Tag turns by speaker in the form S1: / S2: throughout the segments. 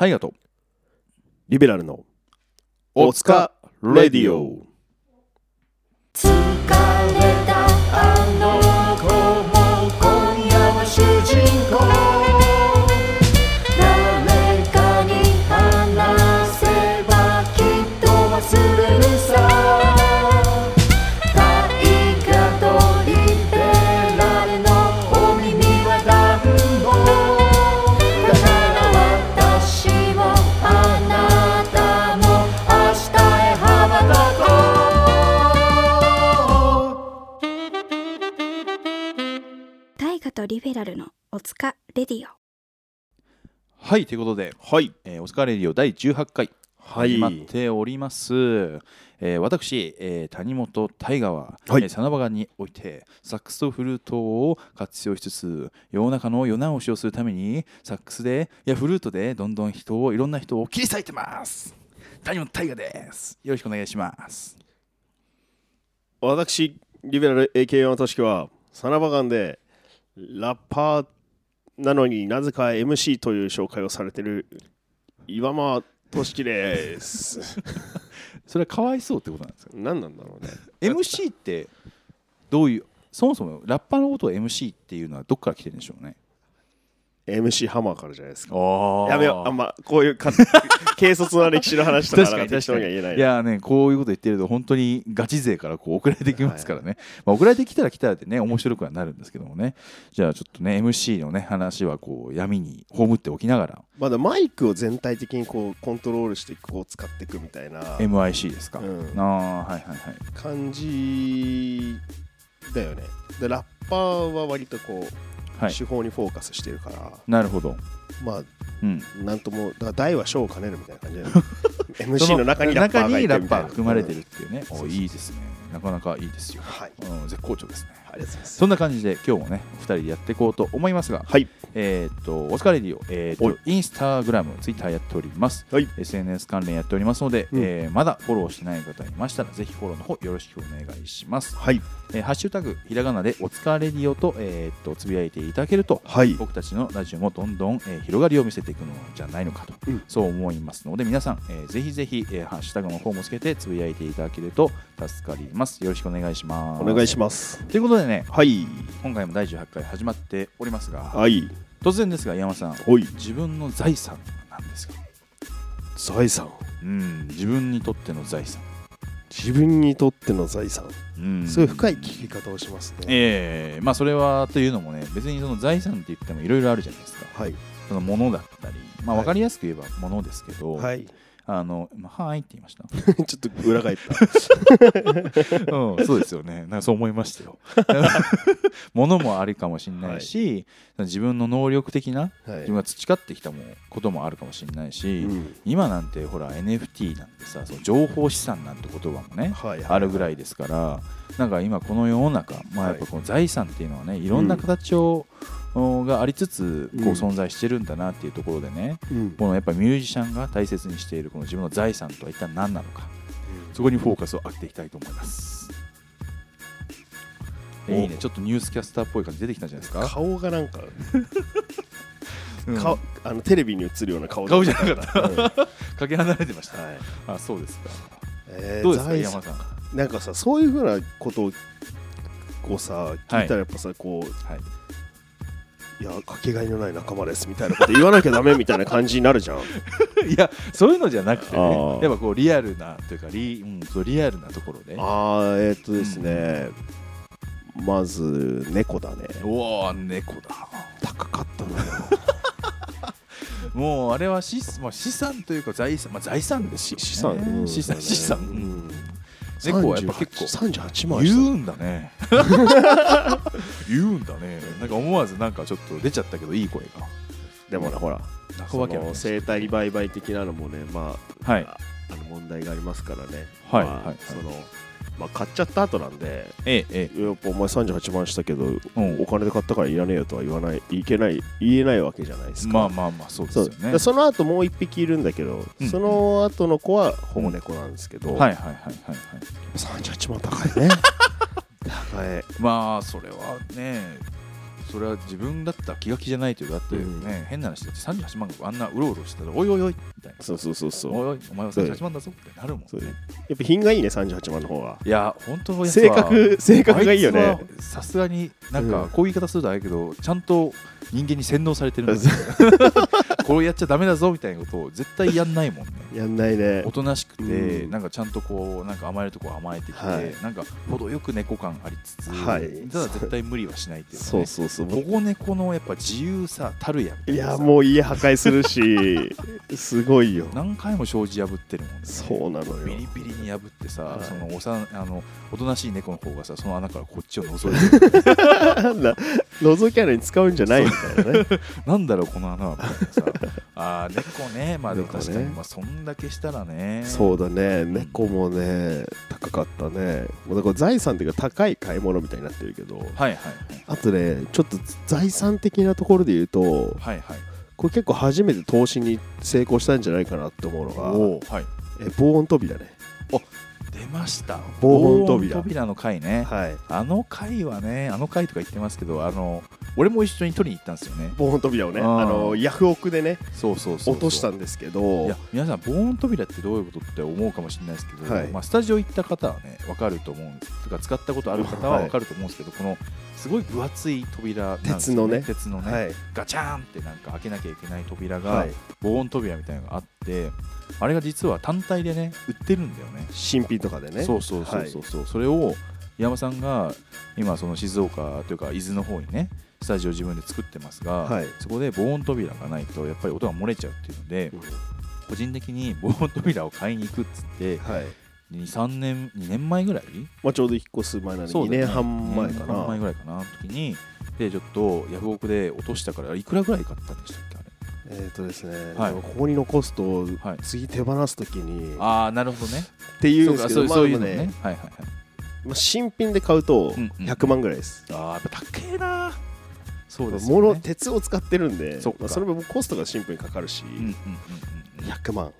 S1: 大河と
S2: リベラルの
S1: おつかレディオ。
S3: リベラルのお
S4: つかレディオ。
S1: はいということで、
S2: はい。
S1: えー、おつかレディオ第18回
S2: はい。
S1: 始まっております、えー私、えー谷本大河は、
S2: はい。
S1: えーサナバガンにおいてサックスとフルートを活用しつつ世の中の世直しをするためにサックスでいやフルートでどんどん人をいろんな人を切り裂いてます。谷本大河です。よろしくお願いします。
S2: 私リベラル AKA のとしきはサナバガンでラッパーなのになぜか MC という紹介をされてる岩間俊樹です。
S1: それはかわいそうってことなんですか？
S2: 何なんだろうね。
S1: MC ってどういうそもそもラッパーのことを MC っていうのはどっから来てるんでしょうね？
S2: MC ハマーからじゃないですか。
S1: あ
S2: やめよう。あんまこういうか 軽率な歴史の話とか
S1: 確かに確かに
S2: には言えない。
S1: いやねこういうこと言ってると本当にガチ勢からこう送られてきますからね、まあ、送られてきたら来たらでね面白くはなるんですけどもね。じゃあちょっとね MC のね話はこう闇に葬っておきながら。
S2: まだマイクを全体的にこうコントロールしてこう使っていくみたいな。
S1: MIC ですか、
S2: うん。
S1: ああはいはいはい。
S2: 感じだよね。でラッパーは割とこう、
S1: はい
S2: 手法にフォーカスしてるから。
S1: なるほど
S2: まあ
S1: うん。
S2: なんともだから大は小を兼ねるみたいな感じだよね。MC の中にラッパーがい
S1: 含まれてるっていうね、
S2: うん。
S1: おいいですね。なかなかいいですよ、
S2: はい。
S1: うん、絶好調ですね。
S2: ありがとうございます。
S1: そんな感じで今日もねお二人でやっていこうと思いますが
S2: はい。
S1: えーっと、オスカレディオ、えーと、インスタグラム、ツイッターやっております。
S2: はい。
S1: SNS 関連やっておりますので、
S2: うん。
S1: えーまだフォローしてない方いましたら、ぜひフォローの方よろしくお願いします。
S2: はい。
S1: えーハッシュタグ、ひらがなでおつかレディオと、えーっと、つぶやいていただけると、
S2: はい。
S1: 僕たちのラジオもどんどん、えー広がりを見せていくのじゃないのかと、
S2: うん。
S1: そう思いますので、皆さん、えーぜひぜひ、えーハッシュタグの方もつけてつぶやいていただけると助かります。よろしくお願いします。
S2: お願いします。
S1: ということでね、
S2: はい。
S1: 今回も第18回始まっておりますが、
S2: はい。
S1: 突然ですが山さん
S2: おい。
S1: 自分の財産なんですよ、
S2: 財産。
S1: うん、自分にとっての財産、
S2: 自分にとっての財産。
S1: うん、
S2: そういう深い聞き方をしますね。
S1: ええまあそれはというのもね別にその財産って言ってもいろいろあるじゃないですか。
S2: はい
S1: その物だったりまあ
S2: はい。
S1: 分かりやすく言えば物ですけど、
S2: はい。
S1: あのまあはいって言いました。
S2: ちょっと裏返った。
S1: うん、そうですよね。なんかそう思いましたよ。ものもあるかもしれないし、自分の能力的な
S2: はい。
S1: 自分が培ってきたもこともあるかもしれないし、
S2: うん。
S1: 今なんてほら NFT なんてさその情報資産なんて言葉もね、
S2: はい。
S1: あるぐらいですからなんか今この世の中、まあ、やっぱこの財産っていうのはねいろんな形を、がありつつこう
S2: うん
S1: 存在してるんだなっていうところでね、
S2: うん。
S1: このやっぱミュージシャンが大切にしているこの自分の財産とは一体何なのかそこにフォーカスを当てていきたいと思います。
S2: お
S1: いいね、ちょっとニュースキャスターっぽい感じ出てきたんじゃないですか？
S2: 顔がなんか
S1: うん。
S2: 顔あのテレビに映るような顔
S1: 顔じゃなかった。
S2: うん。は
S1: かけ離れてました。
S2: い。
S1: あ、そうですか。
S2: えー
S1: どうですか、山さん。は
S2: なんかさそういうふうなことをこうさ聞いたらやっぱさ、こう
S1: い。
S2: いやかけがえのない仲間ですみたいなこと言わなきゃダメみたいな感じになるじゃん
S1: いや、そういうのじゃなくて
S2: あ
S1: ね、
S2: ー
S1: やっぱこうリアルなというかリ、うん、そうリアルなところで。
S2: あーえーっとですね、まず猫だね
S1: おお、猫だ。
S2: 高かったのよ
S1: もうあれは資,、まあ、資産というか財産、まあ、財産ですよ、ね。
S2: 資産、うん
S1: 資産、資産。
S2: うん
S1: 猫はやっぱ結構
S2: 38万した。
S1: 言うんだね。言うんだね。なんか思わずなんかちょっと出ちゃったけどいい声が。
S2: でもねほらの生態売買的なのもねまあ、
S1: はい。
S2: ああの問題がありますからね。まあ
S1: はいはいはい。
S2: そのまあ買っちゃった後なんで
S1: えええ
S2: やっぱお前38万したけど、
S1: うん。
S2: お金で買ったからいらねえよとは言わないいけない言えないわけじゃないですか。
S1: まあまあまあそうです
S2: そう。
S1: よね
S2: でその後もう一匹いるんだけど、
S1: うん。
S2: その後の子は保護猫なんですけど、
S1: はいはいはいはいはい。
S2: 38万高いね。高い。
S1: まあそれはねそれは自分だったら気が気じゃないというかだってね、
S2: うん。
S1: 変な話だって38万があんなうろうろしてたらおいおいおいみたいな。
S2: そうそうそうそう。
S1: おいおいお前は38万だぞってなるもん。ね
S2: やっぱ品がいいね38万の方が
S1: いや本当のやつ
S2: 性
S1: は
S2: 格性格がいいよね。
S1: さすがになん
S2: うん。
S1: かこういう言い方するとあれやけどちゃんと人間に洗脳されてるんですよこれやっちゃダメだぞみたいなことを絶対やんないもんね。
S2: やんないね。
S1: おとなしくて、
S2: うん。
S1: なんかちゃんとこうなんか甘えるとこは甘えてきて、
S2: はい。
S1: なんか程よく猫感ありつつ、
S2: はい。
S1: ただ絶対無理はしないっていうか、ね、
S2: そうそうそう。
S1: 保護猫のやっぱ自由さたるや
S2: いやもう家破壊するし すごいよ。
S1: 何回も障子破ってるもんね。
S2: そうなのよ。
S1: ビリビリに破ってさ、
S2: はい。
S1: そのおさあのおとなしい猫の方がさその穴からこっちを覗いてる
S2: な覗き穴に使うんじゃないみたいなね。
S1: なんだろうこの穴は。みたいなさあー猫ね。まあでも確かに、
S2: 猫ね
S1: まあ、そんだけしたらね。
S2: そうだね。猫もね高かったね。もうだから財産っていうか高い買い物みたいになってるけど。
S1: はいはい
S2: あとねちょっと財産的なところで言うと
S1: はいはい。
S2: これ結構初めて投資に成功したんじゃないかなって思うのが
S1: おーはい。
S2: え防音扉ね
S1: 出ました。
S2: 防音扉。
S1: 扉の回ね。
S2: はい。
S1: あの回はねあの回とか言ってますけどあの俺も一緒に取りに行ったんですよね。
S2: 防音扉をね
S1: あ
S2: のヤフオクでね
S1: そうそう
S2: 落としたんですけど。
S1: いや皆さん防音扉ってどういうことって思うかもしれないですけど、
S2: はい
S1: まあ、スタジオ行った方はね分かると思うんですとか使ったことある方は
S2: はい
S1: 分かると思うんですけど、このすごい分厚い扉なんです
S2: 鉄のね。
S1: 鉄のね、
S2: はい。
S1: ガチャーンってなんか開けなきゃいけない扉が、
S2: はい。
S1: 防音扉みたいなのがあってあれが実は単体でね売ってるんだよね。
S2: 新品とかでね。
S1: そうそうそうそうそう、それを山さんが今その静岡というか伊豆の方にねスタジオ自分で作ってますが、
S2: はい。
S1: そこで防音扉がないとやっぱり音が漏れちゃうっていうので、個人的に防音扉を買いに行くっつって
S2: はい
S1: 23年2年前ぐらい？
S2: まあちょうど引っ越す前なんで2
S1: そうだね。
S2: 年半前か
S1: 2年半前
S2: な
S1: ぐらいかなの時に。でちょっとヤフオクで落としたからいくらぐらい買ったんでしたっけあれ？
S2: えっとですね
S1: はい。
S2: ここに残すと
S1: はい。
S2: 次手放すときにっ
S1: ああなるほどね。
S2: ていうんですけど
S1: そういうの
S2: まあでも
S1: ねはいはいはい。
S2: まあ新品で買うと
S1: うんうん
S2: 100万ぐらいです。
S1: ああやっぱ高えなそうですね。
S2: 鉄を使ってるんで
S1: そ
S2: それもコストがシンプルにかかるし
S1: うんうんうんうん。うん
S2: 100万。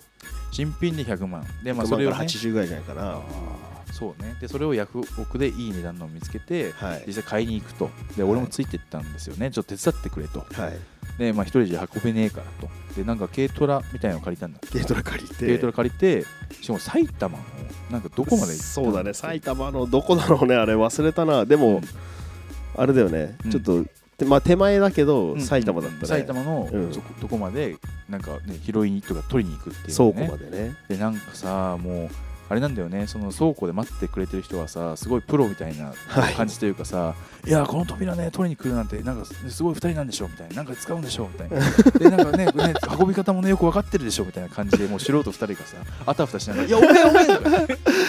S1: 新品で100万。でまあ
S2: 100万から
S1: それをね。
S2: 80ぐらいじゃないかな。
S1: そうね。でそれをヤフオクでいい値段のを見つけて
S2: はい。
S1: 実際買いに行くと。で俺もついてったんですよね。ちょっと手伝ってくれと。
S2: はい。
S1: でまあ一人じゃ運べねえからと。でなんか軽トラみたいなのを借りたんだ
S2: 軽トラ借りて。
S1: 軽トラ借りてしかも埼玉のなんかどこまで行った
S2: そうだね。埼玉のどこだろうね。あれ忘れたな。でもあれだよね。
S1: うん。
S2: ちょっとてまあ手前だけど
S1: うん
S2: 埼玉だったね。
S1: 埼玉のどこまでなんかね拾いにとか取りに行くっていう
S2: 倉
S1: ね
S2: 庫までね。
S1: でなんかさもうあれなんだよね。その倉庫で待ってくれてる人はさすごいプロみたいな
S2: はい。
S1: 感じというかさ、い、やこの扉ね取りに来るなんてなんかすごい2人なんでしょみたいな。なんか使うんでしょみたいな。でなんかねね運び方もねよく分かってるでしょみたいな感じでもう素人2人がさあたふたしながら「いやおめえおめえ」とか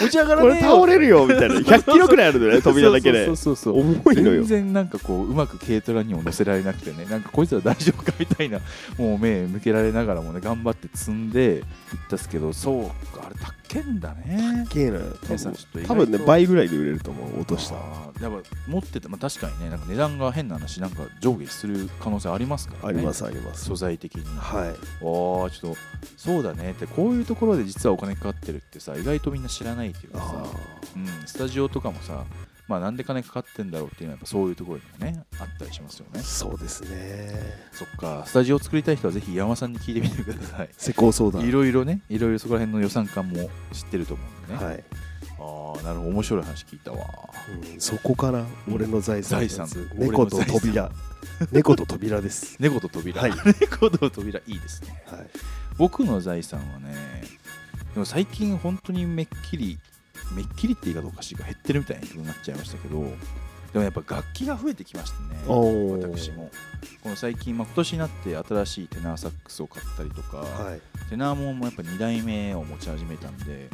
S1: 持ち上がら
S2: こ
S1: ねえ
S2: 倒れるよみたいな。100キロくらいあるんだよね扉だけで
S1: そうそう。そうそう
S2: 重いのよ。
S1: 全然なんかこううまく軽トラにも乗せられなくてね。なんかこいつら大丈夫かみたいなもう目向けられながらもね頑張って積んでいったっすけどそうかあれ高けんだね。
S2: けえな。
S1: 皆さんちょっと意外と。
S2: 多分ね倍ぐらいで売れると思う落とした。
S1: やっぱ持ってて、まあ、確かにねなんか値段が変な話なんか上下する可能性ありますからね。
S2: ありますあります。
S1: 素材的に。
S2: はい。
S1: ああちょっとそうだね。ってこういうところで実はお金かかってるってさ意外とみんな知らないっていうかさ。
S2: あ
S1: うん、スタジオとかもさ、まあ、なんで金かかってんだろうっていうのはやっぱそういうところにもねあったりしますよね。
S2: ーそうですね。
S1: そっか。スタジオを作りたい人はぜひ山さんに聞いてみてください。
S2: 施工相談。
S1: いろいろねいろいろそこら辺の予算感も知ってると思うんで。ね、
S2: はい。
S1: ああなるほど。面白い話聞いたわ。
S2: うんそこかな俺の財産
S1: 財産。
S2: 猫と扉。猫と扉です。
S1: 猫と扉、
S2: はい。
S1: 猫と扉いいですね。
S2: はい。
S1: 僕の財産はねでも最近本当にめっきりめっきりって言い方おかしいが減ってるみたいになっちゃいましたけどでもやっぱ楽器が増えてきましたね私も。この最近、まあ、今年になって新しいテナーサックスを買ったりとか、
S2: はい。
S1: テナーもやっぱ2代目を持ち始めたんで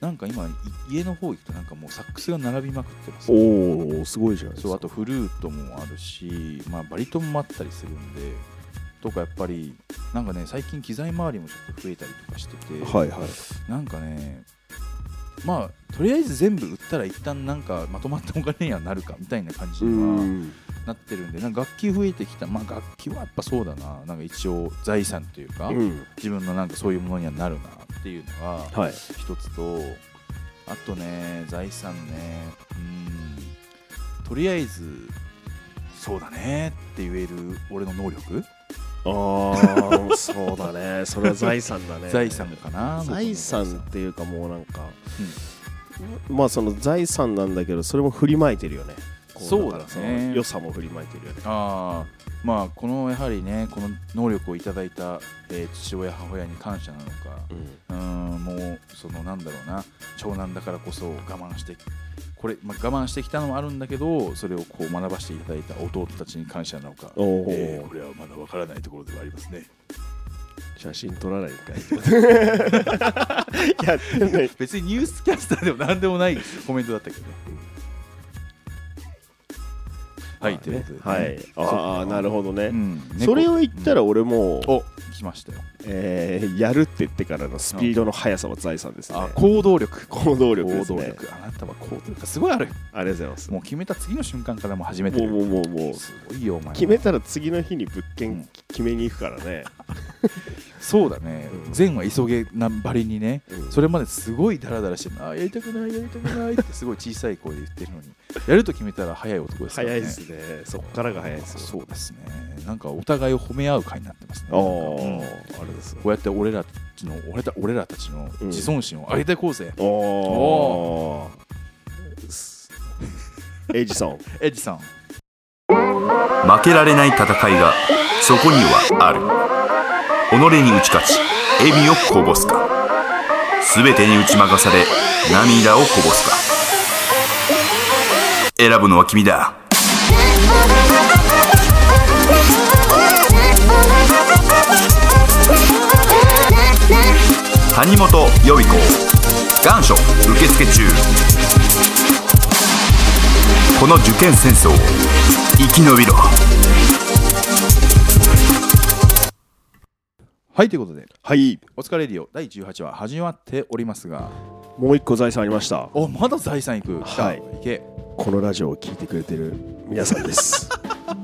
S1: なんか今い家の方行くとなんかもうサックスが並びまくってます、
S2: おおすごいじゃないですか。
S1: そうあとフルートもあるし、まあ、バリトンもあったりするんでとかやっぱりなんかね最近機材周りもちょっと増えたりとかしてて、
S2: はいはい。
S1: なんかねまあとりあえず全部売ったら一旦なんかまとまったお金にはなるかみたいな感じ
S2: う
S1: には
S2: ん。
S1: なってるんでなんか楽器増えてきた。まあ楽器はやっぱそうだな。なんか一応財産というか、
S2: うん。
S1: 自分のなんかそういうものにはなるなっていうのが
S2: はい。
S1: 一つとあとね財産ね。うん。とりあえずそうだねって言える俺の能力、
S2: あーそうだね。それは財産だね。
S1: 財産かな
S2: 財産っていうかもうなんか、まあその財産なんだけどそれも振りまいてるよね。こ
S1: そうだね。
S2: 良さも振りまいてるよね。
S1: ああまあこのやはりねこの能力をいただいた、えー父親母親に感謝なのか
S2: うん。
S1: うーんもうそのなんだろうな長男だからこそ我慢してこれ、まあ、我慢してきたのもあるんだけどそれをこう学ばせていただいた弟たちに感謝なのか、
S2: おお、
S1: えーこれはまだわからないところではありますね。
S2: 写真撮らないんかい。い
S1: 別にニュースキャスターでも何でもないコメントだったけど。ねはい、ということで、ね、
S2: はい。ああなるほどね、
S1: うん、
S2: それを言ったら俺も、
S1: お来ましたよ。
S2: えーやるって言ってからのスピードの速さは財産ですね。
S1: あ行動力。
S2: 行動力で
S1: 行
S2: すね。
S1: 動力。あなたは行動力がすごいある
S2: ありがとうございます。
S1: もう決めた次の瞬間からもう始めてる。
S2: もうもうもうもう。
S1: すごいよお前
S2: 決めたら次の日に物
S1: うん。
S2: 件決めに行くからね、
S1: そうだね。
S2: うん。
S1: 前は急げなばりにね
S2: うん。
S1: それまですごいダラダラしてあーやりたくないやりたくないってすごい小さい声で言ってるのに やると決めたら早い男ですからね。
S2: 早いですね。そっからが早いですよ。
S1: そうですね。なんかお互いを褒め合う会になってますね。
S2: あれです
S1: こうやって俺らたちの俺た俺らたちの自尊心を上げていこうぜ、
S2: おおエイジソン
S1: エッジさん。
S5: 負けられない戦いがそこにはある己に打ち勝ち笑みをこぼすか。全てに打ち負かされ涙をこぼすか。選ぶのは君だ。谷本予備校願書受付中。この受験戦争を生き延びろ。
S1: はいということで。
S2: はい。
S1: お疲れレディオ第18話始まっておりますが。
S2: もう一個財産ありました。
S1: おまだ財産いく。
S2: はい。
S1: いけ。
S2: このラジオを聞いてくれてる皆さんです。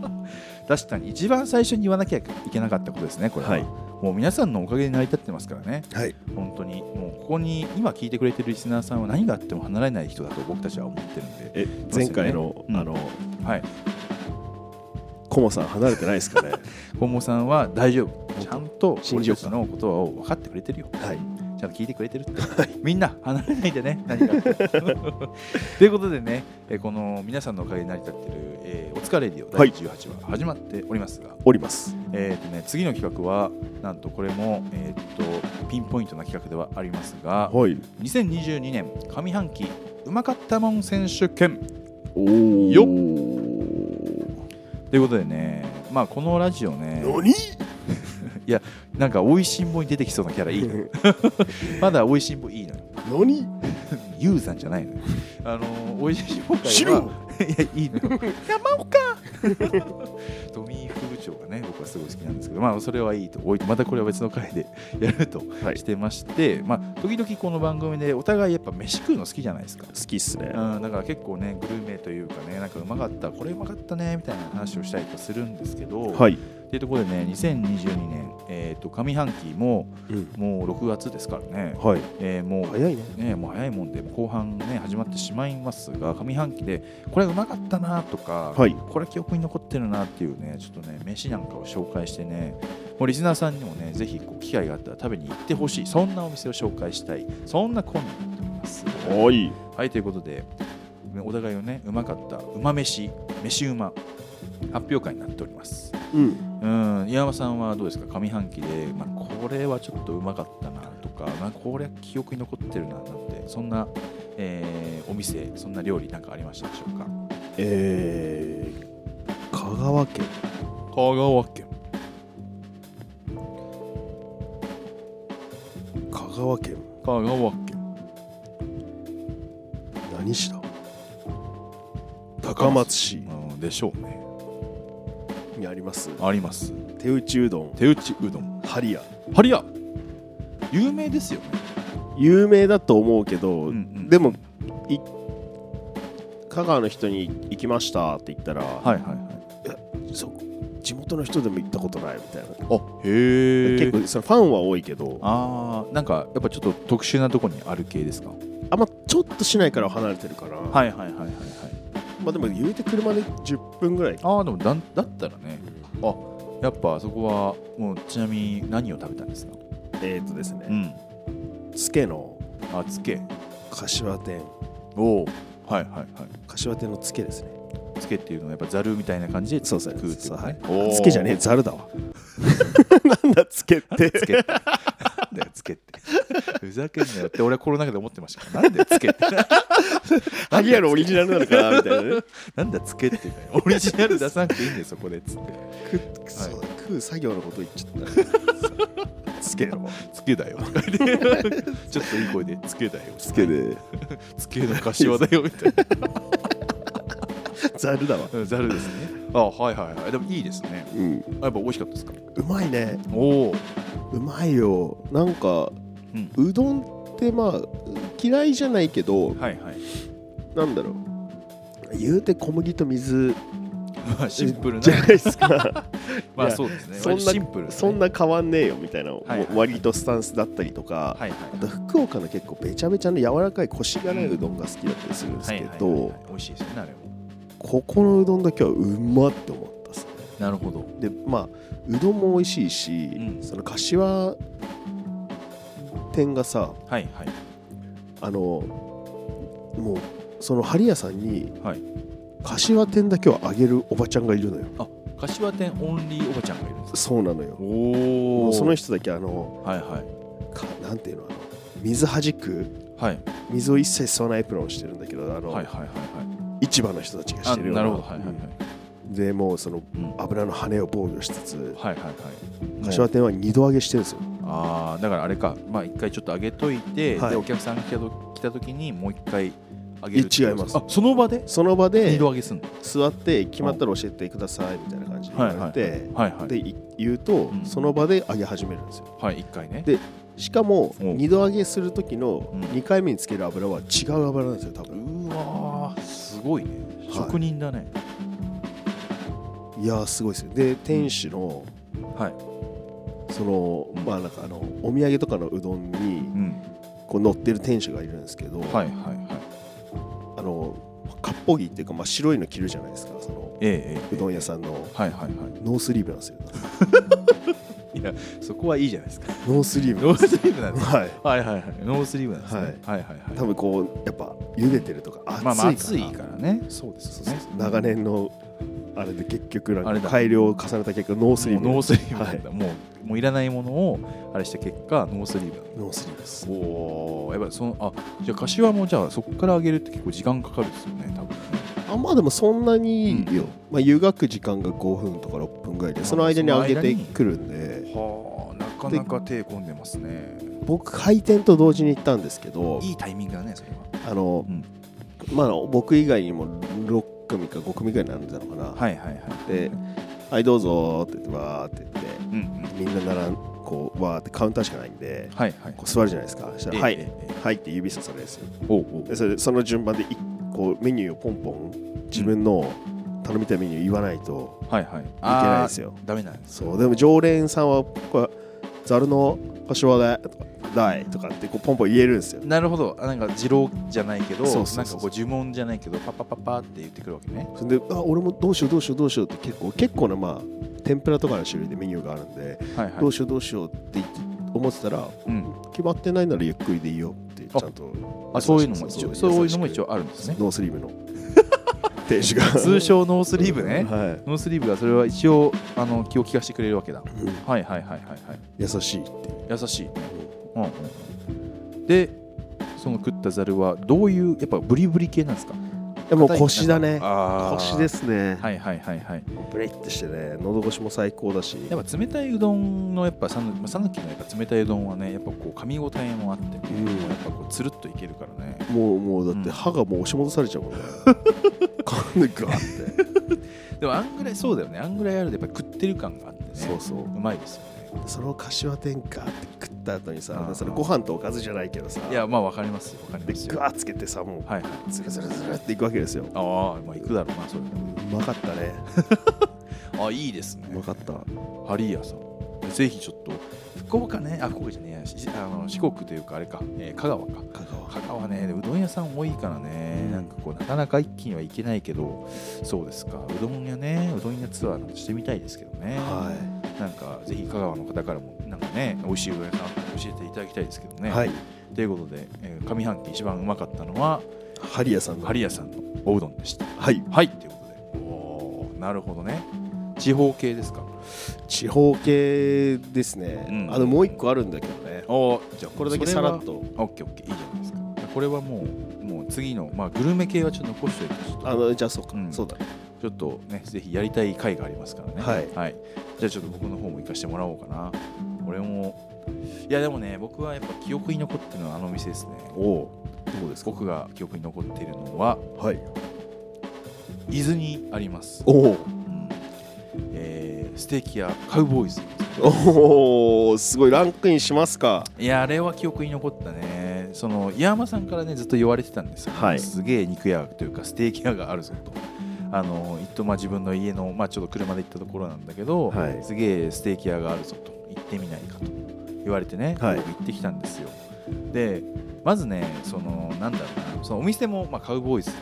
S1: 確かに一番最初に言わなきゃいけなかったことですねこれは、
S2: はい
S1: もう皆さんのおかげで成り立ってますからね
S2: は。い。
S1: 本当に。もうここに今聞いてくれてるリスナーさんは何があっても離れない人だと僕たちは思ってるんで。
S2: え前回の、
S1: うん。
S2: あの
S1: はい。
S2: コモさん離れてないですかね？
S1: 本郷さんは大丈夫ちゃんと
S2: 信じようか
S1: 俺たちのことを分かってくれてるよ。
S2: はい。
S1: ちゃんと聞いてくれてるって、みんな離れないでね何があってもということでねえーこの皆さんのおかげで成り立ってる、えーお疲れレディオ第18話始まっておりますが、
S2: おります。
S1: えーとね、次の企画はなんとこれも、えー、とピンポイントな企画ではありますが
S2: はい。
S1: 2022年上半期うまかったもん選手権。
S2: おお
S1: よということでねまあこのラジオね
S2: 何
S1: なんか美味しんぼに出てきそうなキャラいいのよ。まだ美味しんぼいいのよ。
S2: 何？
S1: ユウさんじゃないのよ。あの美味しんぼ会は
S2: 白
S1: いやいいのよ。山岡。トミー副部長がね僕はすごい好きなんですけどまあそれはいいと置いてまたこれは別の回で やると
S2: はい。
S1: してまして、まあ時々この番組でお互いやっぱ飯食うの好きじゃないですか。
S2: 好きっすね。
S1: うん、だから結構ねグルメというかねなんかうまかったこれうまかったねみたいな話をしたりとかするんですけど、
S2: はい、
S1: っていうところでね2022年、えー、と上半期も
S2: うん、
S1: もう6月ですからね、
S2: はい。
S1: えーもう
S2: 早いね。
S1: ね、もう早いもんで後半ね始まってしまいますが上半期でこれうまかったなとか、
S2: はい。
S1: これ記憶に残ってるなっていうねちょっとね飯なんかを紹介してね。もうリスナーさんにもねぜひこう機会があったら食べに行ってほしい。そんなお店を紹介したい。そんなコーナーになっております。
S2: はい。
S1: はいということでお互いをねうまかった。うま飯。飯うま。発表会になっております。
S2: うん。
S1: うん。岩間さんはどうですか？上半期で、まあ、これはちょっとうまかったなとか、まあ、これは記憶に残ってるななんてそんな、えーお店そんな料理なんかありましたでしょうか？
S2: えー、香川県
S1: 香川県
S2: 香川県
S1: 香川県
S2: 何市だ高松市
S1: うんでしょうね
S2: にあります
S1: あります
S2: 手打ちうどん
S1: 手打ちうどん
S2: ハリヤ
S1: ハリア有名ですよね
S2: 有名だと思うけど、
S1: んうん
S2: でもい香川の人に行きましたって言ったら、
S1: はいはいはい
S2: 元の人でも行ったことないみたいな、
S1: あへえ
S2: 結構そのファンは多いけど。
S1: ああなんかやっぱちょっと特殊なとこにある系ですか？
S2: あんまちょっと市内からは離れてるから、
S1: はいはいはいはいはい。
S2: まあでも言うて車で10分ぐらい。
S1: ああでもだだったらね。あやっぱそこはもうちなみに何を食べたんですか？
S2: えっ、とですね、
S1: ん。
S2: つけの
S1: あつけ
S2: 柏店。
S1: おおはいはいはい。
S2: 柏店のつけですね
S1: つけっていうのはやっぱざるみたいな感じで
S2: そうそう。
S1: 食う
S2: そうはい。つけじゃねえ。ざるだわ。なんだつけって。
S1: つけって。なんだよつけって。ふざけんなよって俺はコロナ禍で思ってました。からなんだよつけって。
S2: 萩原オリジナルなのかなみたいなね。
S1: なんだつけってオリジナル出さなくていいんだよそこでっつって。
S2: くそう食う作業のこと言っちゃった。つけの
S1: つけだよ。ちょっといい声でつけだよ。
S2: つけで。
S1: つけの柏だよみたいな
S2: ざるだわ。
S1: うんざるですね。あはいはいはい。でもいいですね。
S2: うん。
S1: あやっぱ美味しかったですか？
S2: うまいね。
S1: おお
S2: うまいよ。なんか、
S1: うん。
S2: うどんってまあ嫌いじゃないけど
S1: はいはい。
S2: なんだろう。言うて小麦と水
S1: まあシンプルな。
S2: じゃないですか。
S1: まあそうですね。
S2: そんな
S1: シンプル、ね、
S2: そんな変わんねえよみたいな、割とスタンスだったりとか、
S1: はいはい。
S2: あと福岡の結構べちゃべちゃの柔らかいコシがないうどんが好きだったりするんですけど。
S1: はい美味しいですよねあれも
S2: ここのうどんだけはうまって思ったっすね
S1: なるほど。
S2: でまあうどんも美味しいし、
S1: うん。
S2: その柏店がさ
S1: はいはい。
S2: あのもうその針屋さんに
S1: はい。
S2: 柏店だけをあげるおばちゃんがいるのよ。
S1: あ柏店オンリーおばちゃんがいるんですか？
S2: そうなのよ。
S1: お
S2: その人だけあの
S1: はいはい。
S2: かなんていうのあの水はじく
S1: はい。
S2: 水を一切吸わないエプロンをしてるんだけどあの、
S1: はいはいはいはい
S2: 市場の人たちがし
S1: あ
S2: てるような。
S1: なるほど。はいはいはい。
S2: うん。でもうその
S1: うん。
S2: 油の羽を防御しつつ
S1: はいはいはい。
S2: 柏店は二度揚げしてるんですよ。
S1: ああだからあれか。まあ一回ちょっと揚げといて、
S2: はい。
S1: でお客さんが来たと来た時にもう一回揚げる
S2: 違います。
S1: あその場で？
S2: その場で
S1: 二度揚げすんの？
S2: 座って決まったら教えてくださいみたいな感じで言われて、
S1: はいはい
S2: でい言うと、
S1: ん
S2: その場で揚げ始めるんですよ
S1: はい一回ね
S2: でしかも
S1: お
S2: 二度揚げする時の
S1: うん。
S2: 2回目につける油は違う油なんですよ多分。
S1: うわーすごいね。
S2: はい。
S1: 職人だね。
S2: いやーすごいですよ。で店主の
S1: はい。
S2: その
S1: うん。
S2: まあなんかあのお土産とかのうどんに
S1: うん。
S2: こう乗ってる店主がいるんですけど、
S1: はいはいはい。
S2: あの割烹着っていうか、まあ、白いの着るじゃないですかその
S1: ええええ。
S2: うどん屋さんの。
S1: はいはいは
S2: ノースリーブなんですよ
S1: いいやそこはいいじゃないですか。
S2: ノースリーブ
S1: ノースリーブなんです。
S2: はい。
S1: はいはいはいノースリーブなんですね。
S2: はい。
S1: はいはいはい
S2: 多分こうやっぱ茹でてるとか熱いから,、
S1: まあまあ暑いから。ね。そうです
S2: 長年のあれで結局なんか改良を重ねた結果ノースリーブ。
S1: ノースリーブ
S2: はい。
S1: もうもういらないものをあれした結果ノースリーブ。
S2: ノースリーブです。
S1: おおやっぱりそのあじゃあ柏もじゃあそこから上げるって結構時間かかるですよね多分。ね
S2: あまあでもそんなにいいよ、
S1: うん。
S2: まあ、湯がく時間が5分とか6分ぐらいでその間に揚げてくるんで
S1: かなか手込んでますね。
S2: 僕開店と同時に行ったんですけど
S1: いいタイミングだねそれは。
S2: あの、
S1: うん。
S2: まあ僕以外にも6組か5組ぐらい並んでたのかな、
S1: はいはいはい。
S2: ではいどうぞって言ってわーって言って
S1: うんうん。
S2: みんな並んこうわーってカウンターしかないんで
S1: はいはい。
S2: こう座るじゃないですか。そしたらはい、はいって指さされるんですよ。
S1: おう
S2: でそれでその順番でいこうメニューをポンポン自分の頼みたいメニュー言わないと
S1: はいはい。い
S2: いけないですよ。
S1: ダメなんです
S2: そう。でも常連さんはこれざるのかしわでとか大とかってこうポンポン言えるんですよ。
S1: なるほど。あなんか二郎じゃないけどなんかこう呪文じゃないけどパッパッパッパって言ってくるわけね。
S2: それであ俺もどうしようどうしようどうしようって結構結構なまあ天ぷらとかの種類でメニューがあるんで、
S1: はいはい。
S2: どうしようどうしようって言って思ってたら
S1: うん。
S2: 決まってないならゆっくりでいいよってちゃんと。
S1: あそういうのも一応そういうのも一
S2: 応
S1: 応あるんですね。
S2: ノースリーブの店主が。
S1: 通称ノースリーブね。
S2: は
S1: ノースリーブがそれは一応あの気を利かしてくれるわけだ。
S2: い、うん。
S1: はいはいはいはいはい。
S2: 優しいって
S1: 優しい。ねうんうんうん。でその食ったざるはどういうやっぱブリブリ系なんですか？
S2: でも腰だね。腰ですね、
S1: はいはいはいはい。
S2: ブリッてしてね喉越しも最高だし。
S1: やっぱ冷たいうどんのやっぱさぬまあ讃岐のやっぱ冷たいうどんはねやっぱこう噛み応えもあってね、
S2: うん。
S1: やっぱこうつるっといけるからね。
S2: もうもうだっ
S1: うん。
S2: て歯がもう押し戻されちゃうもんね。噛んでガーって。
S1: でもあんぐらいそうだよね。あんぐらいあるとやっぱ食ってる感があってね。
S2: そうそう。
S1: うまいですよね
S2: その柏天下って食った後にさそれご飯とおかずじゃないけどさ
S1: いやまあわかりますよ。わかり
S2: で
S1: ますよ。
S2: ガーつけてさもう
S1: はい。はい
S2: ズルズルズルっていくわけですよ。
S1: ああまあ行くだろうなそれ。
S2: うまかったね。
S1: あいいですね。
S2: うまかった。
S1: ハリーヤさん。ぜひちょっと。福福岡ねあ福岡じゃねえあの四国というかあれか、えー香川か。
S2: 香川。
S1: 香川ねうどん屋さん多いからねなんかこうなかなか一気には行けないけどそうですか。うどん屋ねうどん屋ツアーなんてしてみたいですけどね、
S2: は
S1: なんかぜひ香川の方からもなんかね美味しいうどん屋さん教えていただきたいですけどね、
S2: いはい。
S1: ということで、えー上半期一番うまかったのは
S2: ハリアさんの。
S1: ハリ屋さんのおうどんでした。
S2: はい。
S1: はい。ということで。おーなるほどね。地方系ですか？
S2: 地方系ですね、
S1: うん。
S2: あのもう一個あるんだけどね。
S1: おじゃあ
S2: これだけさらっと。
S1: オッケーオッケーいいじゃないですか。これはもうもう次のまあグルメ系はちょっと残しておいて
S2: あのじゃあそうか、
S1: うん。
S2: そうだ。ね
S1: ちょっとねぜひやりたい回がありますからね。
S2: はい。
S1: じゃあちょっと僕の方も行かしてもらおうかな。俺もいやでもね僕はやっぱ記憶に残ってるのはあの店ですね。
S2: おおどうですか？
S1: 僕が記憶に残っているのは
S2: はい。
S1: 伊豆にあります、
S2: おお
S1: うん。えーステーキ屋カウボーイズ。
S2: おおすごいランクインしますか。
S1: いやあれは記憶に残ったね。その岩山さんからねずっと言われてたんですよ、
S2: はい。
S1: すげえ肉屋というかステーキ屋があるぞとあの一とまあ自分の家の、まあ、ちょっと車で行ったところなんだけど、
S2: はい。
S1: すげえステーキ屋があるぞと。行ってみないかと。言われてね、
S2: はい。
S1: 僕行ってきたんですよ。でまずねそのなんだろうな。そのお店も、まあ、カウボーイズっ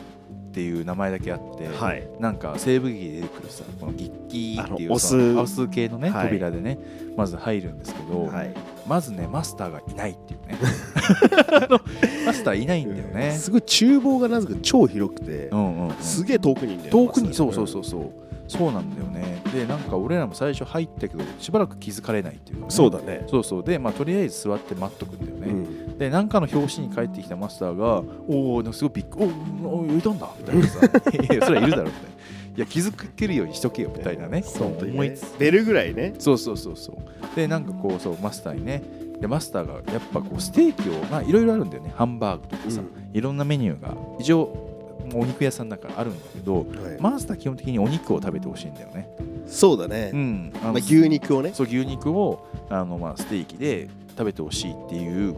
S1: ていう名前だけあって、
S2: はい。
S1: なんか西部劇で出てくるさこのギッキーってい
S2: あのオス。
S1: オス系のね、
S2: はい。
S1: 扉でねまず入るんですけど、
S2: はい。
S1: まずねマスターがいないっていうね。マスターいないんだよね、
S2: すごい厨房がなぜか超広くて
S1: う、んうんうん、
S2: すげえ遠くにいんだよ
S1: 遠くにそうそうそうそう。そうなんだよね。でなんか俺らも最初入ったけどしばらく気づかれないっていうか、ね、
S2: そうだね。
S1: そうそう。でまあとりあえず座って待っとくんだよね、
S2: うん。
S1: でなんかの表紙に帰ってきたマスターが「おおすごいびっくりおおいたんだ」みたいなさ「いやそれはいるだろ」みたいな「いや気づけるようにしとけよ」みたいなね。そう思いつつ。
S2: 出るぐらいね。
S1: そうそうそうそう。でなんかこうそうマスターにね。でマスターがやっぱこうステーキをまあいろいろあるんだよね。ハンバーグとかさ、いろんなメニューが。一応お肉屋さんだからあるんだけど
S2: はい。
S1: マスター基本的にお肉を食べてほしいんだよね。
S2: そうだね、
S1: うん。あの
S2: まあ、牛肉をね。
S1: そう牛肉をあの、まあ、ステーキで食べてほしいっていう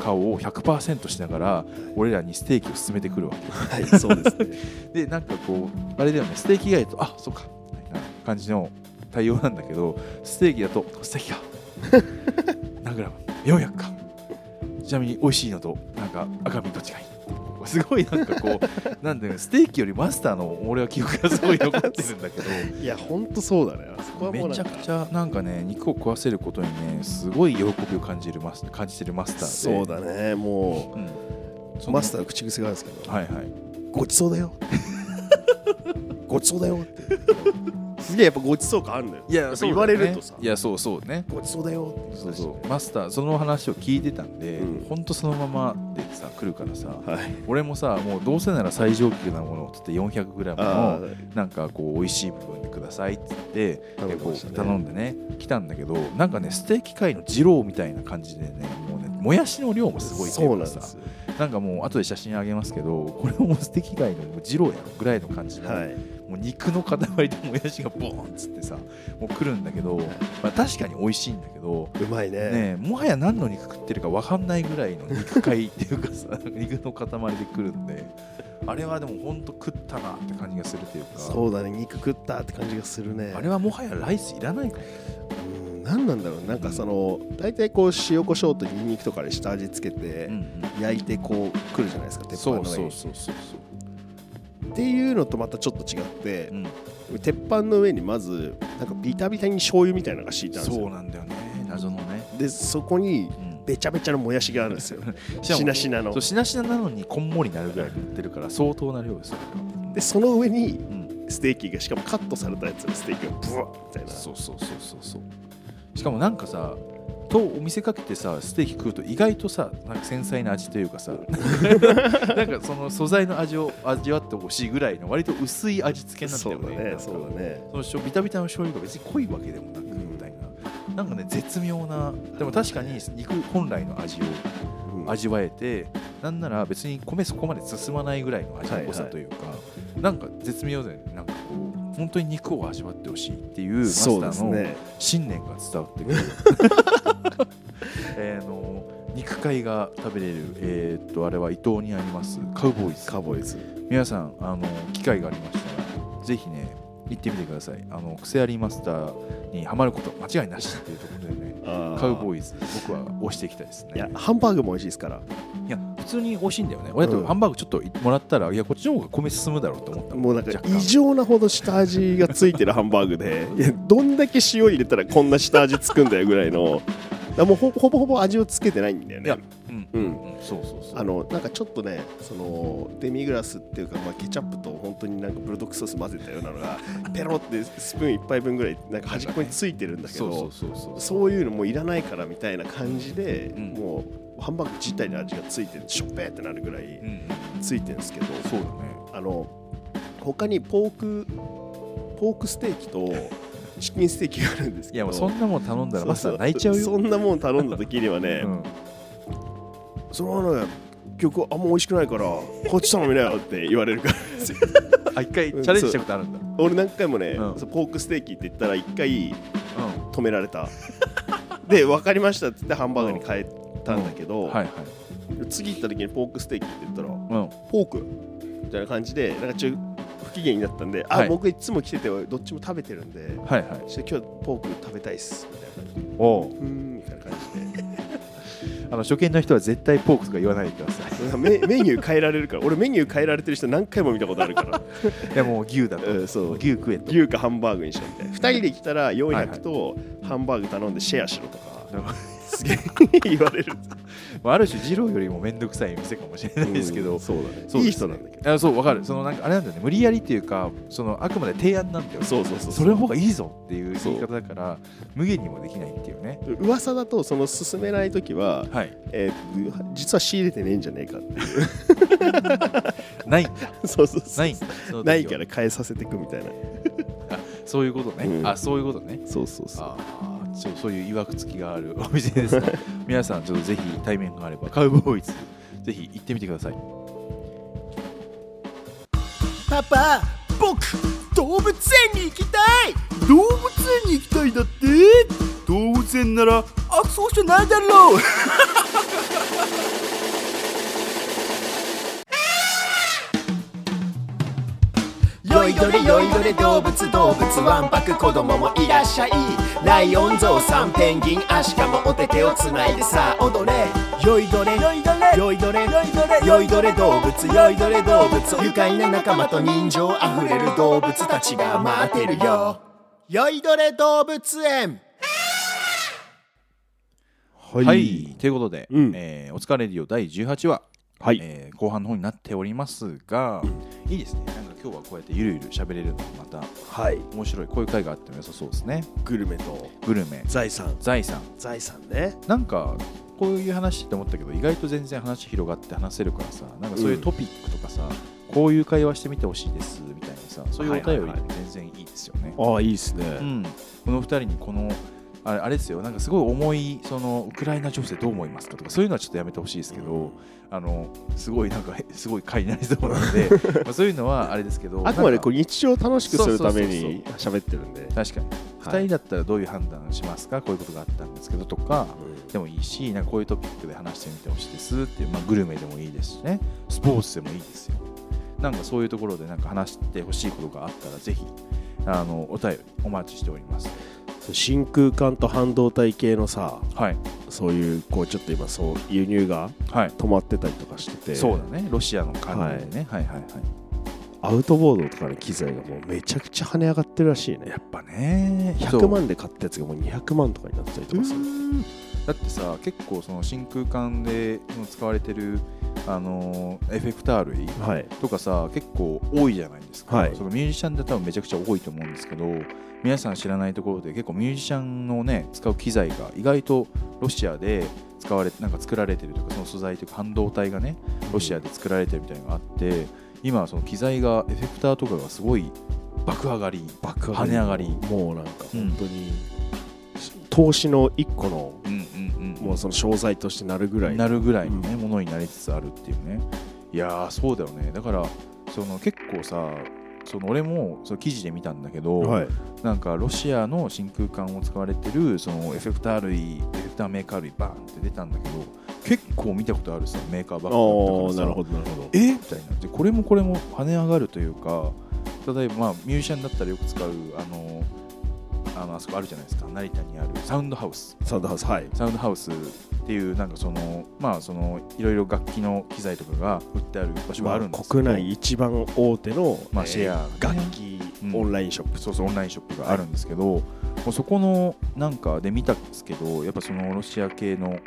S1: 顔を100%しながら俺らにステーキを勧めてくるわけ。
S2: はいそうですね。
S1: でなんかこうあれだよね。ステーキ以外だとあそうか。みたいな感じの対応なんだけどステーキだとステーキか。何グラム？400か。ちなみに美味しいのとなんか赤身どっちがいい？すごいなんかこう なんだよねステーキよりマスターの俺は記憶がすごい残ってるんだけど。
S2: いやほんとそうだね。あそこはもう
S1: めちゃくちゃなんかね肉を食わせることにねすごい喜びを感じるマス感じてるマスターで。
S2: そうだねも
S1: うん。
S2: うマスターの口癖があるんですけど、
S1: はいはい
S2: ごちそうだよ ごちそうだよってすげえやっぱごちそう感あるんだよ。
S1: いや
S2: やっぱ言われるとさ。
S1: いやそうそうね。
S2: ごちそうだよ
S1: そうそう。マスターその話を聞いてたんで、
S2: うん。
S1: ほんとそのままでさ来るからさ
S2: はい。
S1: 俺もさもうどうせなら最上級なものをつって 400g
S2: あ
S1: のなんかこう美味しい部分でくださいっつって
S2: 頼
S1: こう頼んでね来たんだけどなんかねステーキ界の二郎みたいな感じでねもうねもやしの量もすごいってい
S2: そう
S1: うかさ
S2: なん
S1: かもう後で写真あげますけどこれもステーキ界の二郎やろぐらいの感じの、
S2: はい
S1: もう肉の塊でもやしがボーンっつってさもう来るんだけど、まあ、確かに美味しいんだけど
S2: うまいね。
S1: ねえもはや何の肉食ってるか分かんないぐらいの肉塊っていうかさ 肉の塊で来るんであれはでも本当食ったなって感じがするというか。
S2: そうだね肉食ったって感じがするね。
S1: あれはもはやライスいらないかも
S2: うん何なんだろう。なんかその大体こう塩コショウとニンニクとかで下味つけて
S1: うん
S2: 焼いてこう来るじゃないですか鉄板
S1: そう
S2: の上に
S1: そうそうそう
S2: っていうのとまたちょっと違って
S1: そう、うん。
S2: 鉄板の上にまずなんかビタビタに醤油みたいなのが敷いてあるんです
S1: そう
S2: よ
S1: なんだよね謎のね、
S2: でそこに
S1: うん。
S2: べちゃべちゃのもやしがあるんですよ。
S1: し
S2: なしなの。
S1: そうしなしななのにこんもりなるぐらい乗ってるから相当な量ですよ
S2: でその上に
S1: うん。
S2: ステーキがしかもカットされたやつのステーキがブワッみたいな。
S1: そうそうそうそうそう。しかもなんかさとお店かけてさステーキ食うと意外とさなんか繊細な味というかさ なんかその素材の味を味わってほしいぐらいの割と薄い味付けなんだよね
S2: そうだね
S1: そのビタビタの醤油が別に濃いわけでもなくみたいな。なんかね絶妙なでも確かに肉本来の味を
S2: うん。
S1: 味わえてなんなら別に米そこまで進まないぐらいの味の濃さというか、なんか絶妙だよね。なんかこう本当に肉を味わってほしいっていうマスターの信念が伝わってくる えーの肉塊が食べれるえーっとあれは伊東にあります。カウボーイズ
S2: カーボーイズ
S1: 皆さんあの機会がありましたらぜひね行ってみてください。あのクセアリーマスターにハマること間違いなしっていうところでねカウボ
S2: ー。イ
S1: ズ僕は押していきたいですね。
S2: いやハンバーグも美味しいですから。
S1: いや普通に美味しいんだよね。俺だ
S2: うん。
S1: とハンバーグちょっともらったらいやこっちの方が米進むだろうと思った。
S2: もうなんか異常なほど下味がついてるハンバーグで。いやどんだけ塩入れたらこんな下味つくんだよぐらいのだもうほほぼほぼ味をつけてないんだよね。
S1: うん。
S2: うん。
S1: うん。そうそうそう。
S2: あのなんかちょっとねそのデミグラスっていうか、まあ、ケチャップと本当になんかブルドックソース混ぜたようなのが ペロってスプーン一杯分ぐらいなんか端っこについてるんだけど
S1: そう
S2: いうのもういらないからみたいな感じで、
S1: うん。
S2: もうハンバーグ自体に味がついてるしょっぺーってなるぐらい
S1: うん。
S2: ついてるんですけど、
S1: そうだね。
S2: あの他にポークポークステーキとチキンステーキがあるんですけど。
S1: いやもうそんなもん頼んだらマスター泣いちゃうよ。
S2: そんなもん頼んだ時にはね、
S1: うん。
S2: そのね結局あんま美味しくないからこっち頼みなよって言われるから
S1: あ一回チャレンジしたことあるんだ。
S2: 俺何回もね、
S1: うん。
S2: ポークステーキって言ったら一回
S1: う
S2: 止められた。で分かりましたって言ってハンバーグに変えたんだけど、
S1: ん。はいはい。
S2: 次行った時にポークステーキって言ったら
S1: うん。
S2: ポークみたいな感じでなんかちょっと不機嫌になったんで、
S1: はい。
S2: あ僕いつも来ててどっちも食べてるんで
S1: はいはい。
S2: ちょっと今日ポーク食べたいっすみたいな。感じで
S1: おう。
S2: うーんみたいな感じで。
S1: あの初見の人は絶対ポークとか言わないでください。
S2: メメニュー変えられるから俺メニュー変えられてる人何回も見たことあるから。
S1: いやもう牛だと。
S2: うんそう。
S1: 牛食えと。
S2: 牛かハンバーグにしようみたいな。2人で来たら400とハンバーグ頼んでシェアしろとか すげえ言われる
S1: まあある種二郎よりも面倒くさい店かもしれないですけど、
S2: うんそうだね。いい人なんだけど。
S1: あそうわかる。そのなんかあれなんだよね。無理やりっていうかそのあくまで提案なんだよ
S2: そうそうそう
S1: それの方がいいぞっていう言い方だから無限にもできないっていうね。
S2: 噂だとその進めない時は、
S1: はい。
S2: えー実は仕入れてねえんじゃねえかっていう。
S1: ないんだ。
S2: そうそうそう
S1: ないんだ。
S2: ないから変えさせていくみたいな。
S1: そういうことね、
S2: うん。
S1: あそういうことね。
S2: そうそうそう。
S1: ああそうそういう曰くつきがある お店です。ね 皆さんちょっとぜひ対面があればカウボーイズぜひ行ってみてください。
S2: パパ僕動物園に行きたい。
S5: 動物園に行きたいだって？動物園ならあそうじゃないだろう
S3: よいどれよいどれ動物動物わんぱく子供もいらっしゃい。ライオンゾウさんペンギンアシカもお手手をつないでさあ踊れ。よいどれ。よいどれ。よいどれよいどれよいどれ動物。よいどれ動物。愉快な仲間と人情あふれる動物たちが待ってるよ。よいどれ動物園。
S2: は
S1: はい、ということで、
S2: うん。
S1: えーお疲れレディオ第18話、
S2: はい。
S1: えー後半の方になっておりますが、いいですね。なんか今日はこうやってゆるゆる喋れるのもまた
S2: はい。
S1: 面白いこういう会があっても良さそうですね。
S2: グルメと
S1: グルメ。
S2: 財産。
S1: 財産。
S2: 財産ね。
S1: なんかこういう話って思ったけど意外と全然話広がって話せるからさなんかそういうトピックとかさ、こういう会話してみてほしいですみたいなさそういうお便り全然いいですよね、
S2: ああいいですね、
S1: うん、この2人にこのあれですよ。なんかすごい重いそのウクライナ情勢どう思いますかとかそういうのはちょっとやめてほしいですけど、あのすごいなんかへ すごい回になりそうなので まあそういうのはあれですけど
S2: あくまでこ
S1: う
S2: う日常を楽しくするために喋ってるんで、
S1: 確かに、
S2: はい。
S1: 2人だったらどういう判断しますかこういうことがあったんですけどとかでもいいしなんかこういうトピックで話してみてほしいですっていう、まあ、グルメでもいいですしね。スポーツでもいいですよ。なんかそういうところでなんか話してほしいことがあったらぜひあのお便りお待ちしております
S2: 真空管と半導体系のさ
S1: はい。
S2: そういうこうちょっと今そう輸入が
S1: はい。
S2: 止まってたりとかしてて。
S1: そうだね。ロシアの関連でね、はい、はいはい
S2: アウトボードとかの機材がもうめちゃくちゃ跳ね上がってるらしいね。
S1: やっぱね。
S2: 100万で買ったやつがもう200万とかになってたりとかする。
S1: だってさ結構その真空管で使われてるあのエフェクター類
S2: はい。
S1: とかさ結構多いじゃないですか、
S2: はい。
S1: そのミュージシャンで多分めちゃくちゃ多いと思うんですけど皆さん知らないところで結構ミュージシャンのね使う機材が意外とロシアで使われなんか作られてるとかその素材というか半導体がねロシアで作られてるみたいなのがあって今その機材がエフェクターとかがすごい爆上がり
S2: 爆
S1: 跳ね上がり。
S2: もうなんか本当に、投資の一個のもうその商材としてなるぐらい。
S1: なるぐらいの、ねものになりつつあるっていうね。いやーそうだよね。だからその結構さその俺もその記事で見たんだけど、
S2: はい。
S1: なんかロシアの真空管を使われてるそのエフェクター類エフェクターメーカー類バーンって出たんだけど結構見たことあるさメーカーばっか
S2: ああなる
S1: りだったからさ。
S2: ほどなるほど。
S1: え？みたいな。でこれもこれも跳ね上がるというか例えばまあミュージシャンだったらよく使うあのああのあそこあるじゃないですか。成田にあるサウンドハウス。
S2: サウンドハウスはい。
S1: サウンドハウスっていうなんかそのまあそのいろいろ楽器の機材とかが売ってある場所があるんですけど、
S2: 国内一番大手の、
S1: まあ
S2: えー
S1: シェア
S2: 楽器
S1: うん。
S2: オンラインショップ、
S1: そうそうオンラインショップがあるんですけど、もうそこのなんかで見たんですけどやっぱそのロシア系の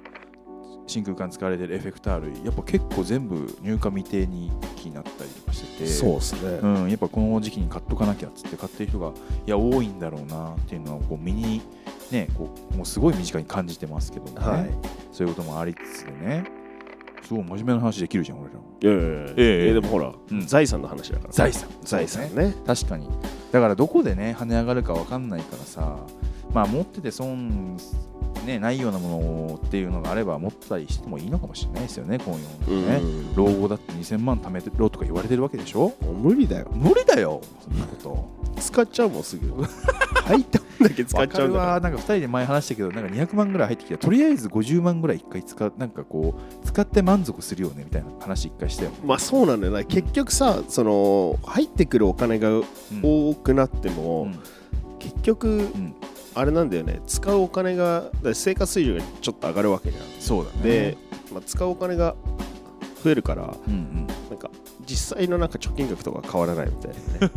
S1: 真空管使われてるエフェクター類やっぱ結構全部入荷未定に気になったりとかしてて
S2: そうですね、
S1: うん、やっぱこの時期に買っとかなきゃっつって買ってる人がいや多いんだろうなっていうのはこう身にねこうもうすごい身近に感じてますけどもね、
S2: はい。
S1: そういうこともありつつでね。すごい真面目な話できるじゃん俺ら。
S2: いやいやいや。
S1: ええ。
S2: えでもほら、
S1: うん。
S2: 財産の話だから。
S1: 財産。
S2: 財産
S1: ね。
S2: ね
S1: 確かに。だからどこでね跳ね上がるか分かんないからさまあ持ってて損ねないようなものっていうのがあれば持ったりしてもいいのかもしれないですよねこういうのね、
S2: うん。
S1: 老後だって2000万貯めろとか言われてるわけでしょ？
S2: 無理だよ。
S1: 無理だよそんなこと。
S2: 使っちゃうもんすぐ。入っただけ使っちゃうんだ。か
S1: なんか2人で前話したけどなんか200万ぐらい入ってきてとりあえず50万ぐらい1回使うなんかこう使って満足するよねみたいな話1回したよね、
S2: らまあそうなんだよ。な結局さその入ってくるお金が
S1: うん。
S2: 多くなっても、
S1: うん。
S2: 結局
S1: うん。
S2: あれなんだよね。使うお金が生活水準がちょっと上がるわけじゃん。
S1: そうだね。
S2: で、まあ、使うお金が増えるから
S1: うんうん
S2: 実際のなんか貯金額とか変わらないみたいなね。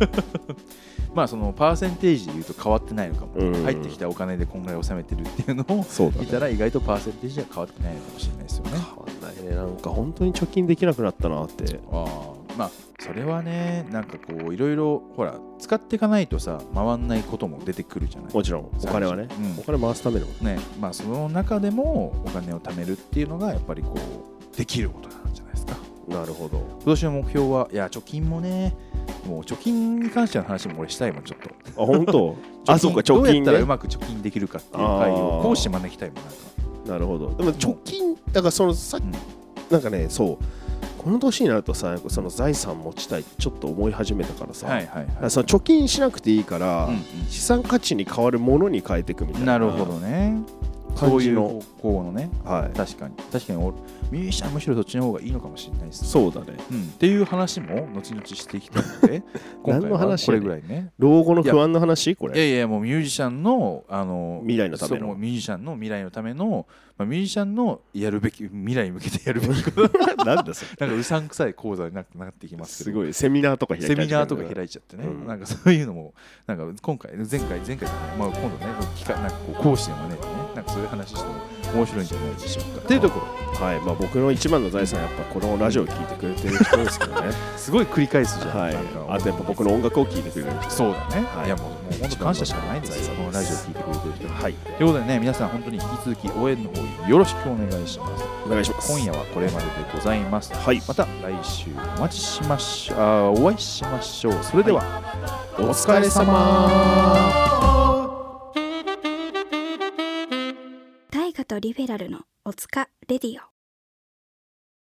S1: まあそのパーセンテージで言うと変わってないのかも、
S2: うん。
S1: 入ってきたお金でこんぐらい納めてるっていうのを
S2: そうだ
S1: 見たら意外とパーセンテージは変わってないのかもしれないですよね。
S2: 変わんないね。なんか本当に貯金できなくなったなって。
S1: ああまあそれはねなんかこういろいろほら使っていかないとさ回んないことも出てくるじゃない。
S2: もちろん。お金はね、
S1: うん。
S2: お金回すための。
S1: ね。まあその中でもお金を貯めるっていうのがやっぱりこうできることなんじゃな
S2: るほど。
S1: 今年の目標はいや貯金もねもう貯金に関しての話も俺したいもんちょっと。
S2: あ本当？あそうか貯
S1: どうやったらう
S2: 金ね
S1: まく貯金できるかっていう会を講師招きたいもんなんか。
S2: なるほど。でも貯金だからそのさ、
S1: うん。
S2: なんかねそう。この年になるとさその財産持ちたいってちょっと思い始めたからさ、
S1: はいはいは
S2: その貯金しなくていいから、
S1: い、うん。
S2: 資産価値に変わるものに変えていくみた
S1: うん、
S2: いな。
S1: なるほどねそういう方向のね。
S2: はい。
S1: 確かに。確かに俺ミュージシャンはむしろそっちの方がいいのかもしれないですね。
S2: そうだね。
S1: うん、っていう話も後々していきたいので 今回
S2: 何の
S1: はこれぐらいね。
S2: 老後の不安の話？こ
S1: いや
S2: れ
S1: いやもうミュージシャンのあの
S2: 未来のための。
S1: ミュージシャンの未来のための、まあ、ミュージシャンのやるべき 未来に向けてやるべき。こ と
S2: なんだそれ。
S1: なんかうさんくさい講座にななってきますけど。
S2: すごいセミナーとか開い
S1: セミナーとか
S2: い
S1: 開いちゃってね、
S2: うん。
S1: なんかそういうのもなんか今回前回前回じゃない、まあ、今度ね機会なんかこう講師でもねなんかそういう話しても面白いんじゃないでしょうか。っていうところ。
S2: はい。まあ僕の一番の財産はやっぱこのラジオを聞いてくれてる人ですけどね。
S1: すごい繰り返すじゃん、
S2: はい。あとやっぱ僕の音楽を聞いてくれる人。
S1: そうだね、
S2: はい。
S1: い、やもうもう本当感謝しかないですよ。このラジオ聞いてくれてる人。に
S2: はい。
S1: ということでね皆さん本当に引き続き応援の方よろしくお願いします。
S2: お願いします。
S1: 今夜はこれまででございます。
S2: はい。
S1: また来週お待ちしましょう。お会いしましょう。それでは、
S2: お疲れ様
S4: とリベラルのおつかレディオ。